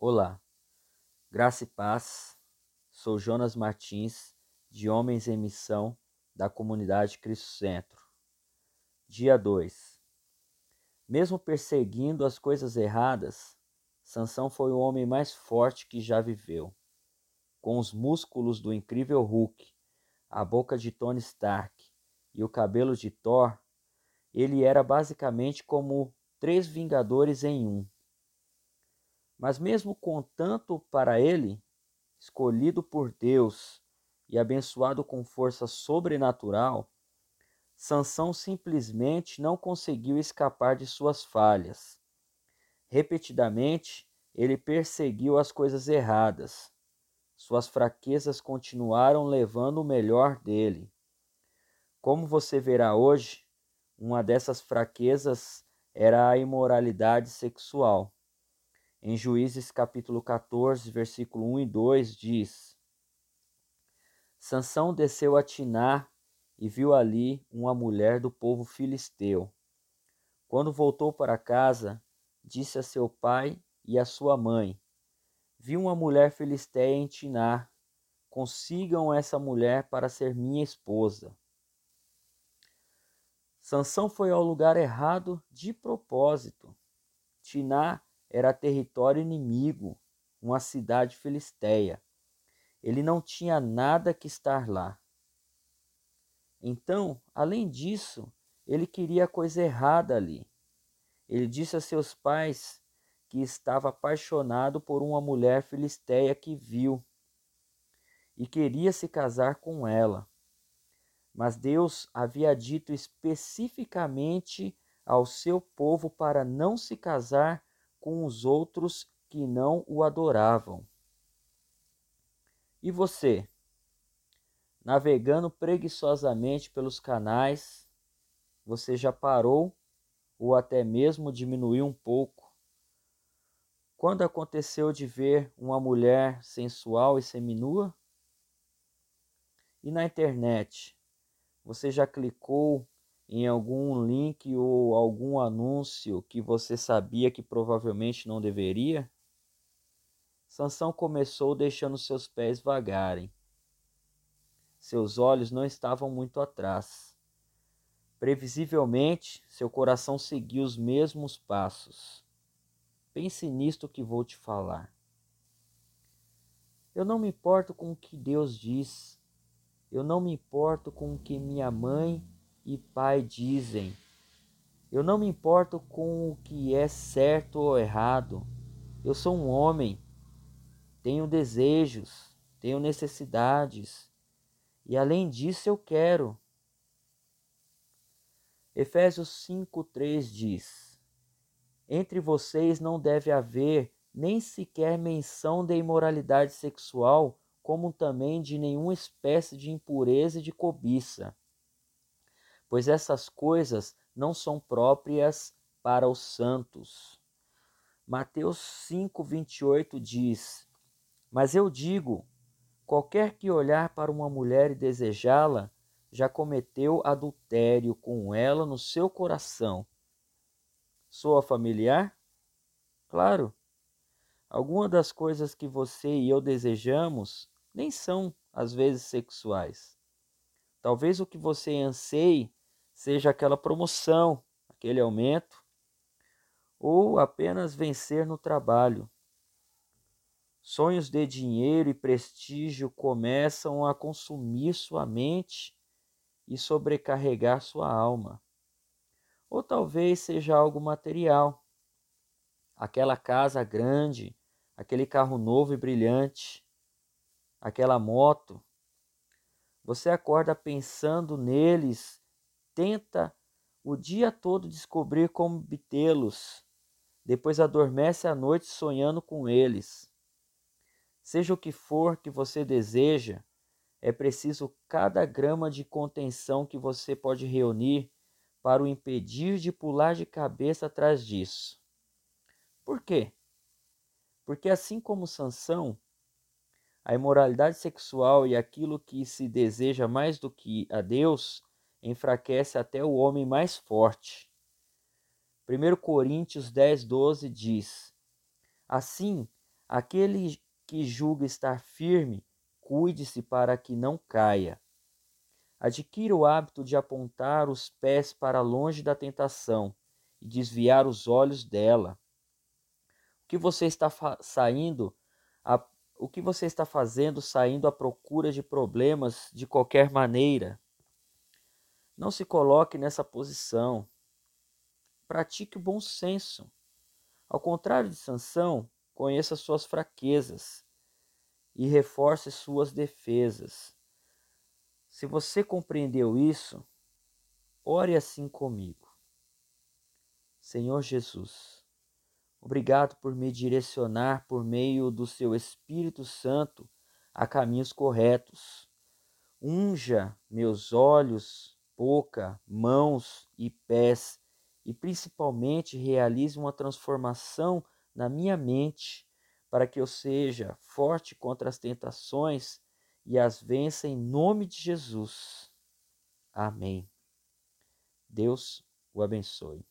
Olá, graça e paz. Sou Jonas Martins, de Homens em Missão, da comunidade Cristo Centro. Dia 2. Mesmo perseguindo as coisas erradas, Sansão foi o homem mais forte que já viveu. Com os músculos do incrível Hulk, a boca de Tony Stark e o cabelo de Thor, ele era basicamente como três Vingadores em um. Mas mesmo com tanto para ele, escolhido por Deus e abençoado com força sobrenatural, Sansão simplesmente não conseguiu escapar de suas falhas. Repetidamente, ele perseguiu as coisas erradas. Suas fraquezas continuaram levando o melhor dele. Como você verá hoje, uma dessas fraquezas era a imoralidade sexual. Em Juízes capítulo 14, versículo 1 e 2 diz: Sansão desceu a Tiná e viu ali uma mulher do povo filisteu. Quando voltou para casa, disse a seu pai e a sua mãe: Vi uma mulher filisteia em Tiná. Consigam essa mulher para ser minha esposa. Sansão foi ao lugar errado de propósito. Tiná era território inimigo, uma cidade filisteia. Ele não tinha nada que estar lá. Então, além disso, ele queria coisa errada ali. Ele disse a seus pais que estava apaixonado por uma mulher filisteia que viu e queria se casar com ela. Mas Deus havia dito especificamente ao seu povo para não se casar com os outros que não o adoravam. E você, navegando preguiçosamente pelos canais, você já parou ou até mesmo diminuiu um pouco? Quando aconteceu de ver uma mulher sensual e seminua? E na internet, você já clicou em algum link ou algum anúncio que você sabia que provavelmente não deveria? Sansão começou deixando seus pés vagarem. Seus olhos não estavam muito atrás. Previsivelmente, seu coração seguiu os mesmos passos. Pense nisto que vou te falar. Eu não me importo com o que Deus diz. Eu não me importo com o que minha mãe e pai dizem. Eu não me importo com o que é certo ou errado. Eu sou um homem, tenho desejos, tenho necessidades, e além disso eu quero. Efésios 5:3 diz: Entre vocês não deve haver nem sequer menção de imoralidade sexual, como também de nenhuma espécie de impureza e de cobiça pois essas coisas não são próprias para os santos. Mateus 5:28 diz: Mas eu digo, qualquer que olhar para uma mulher e desejá-la, já cometeu adultério com ela no seu coração. Soa familiar? Claro. Algumas das coisas que você e eu desejamos nem são, às vezes, sexuais. Talvez o que você anseie seja aquela promoção, aquele aumento, ou apenas vencer no trabalho. Sonhos de dinheiro e prestígio começam a consumir sua mente e sobrecarregar sua alma. Ou talvez seja algo material. Aquela casa grande, aquele carro novo e brilhante, aquela moto. Você acorda pensando neles tenta o dia todo descobrir como obtê-los, depois adormece à noite sonhando com eles. Seja o que for que você deseja, é preciso cada grama de contenção que você pode reunir para o impedir de pular de cabeça atrás disso. Por quê? Porque assim como Sansão, a imoralidade sexual e aquilo que se deseja mais do que a Deus enfraquece até o homem mais forte. 1 Coríntios 10, 12 diz: Assim, Aquele que julga estar firme, cuide-se para que não caia. Adquira o hábito de apontar os pés para longe da tentação e desviar os olhos dela. O que você está saindo, a, o que você está fazendo saindo à procura de problemas de qualquer maneira? Não se coloque nessa posição. Pratique o bom senso. Ao contrário de Sansão, conheça suas fraquezas e reforce suas defesas. Se você compreendeu isso, ore assim comigo. Senhor Jesus, obrigado por me direcionar por meio do seu Espírito Santo a caminhos corretos. Unja meus olhos, boca, mãos e pés e principalmente realize uma transformação na minha mente para que eu seja forte contra as tentações e as vença em nome de Jesus. Amém. Deus o abençoe.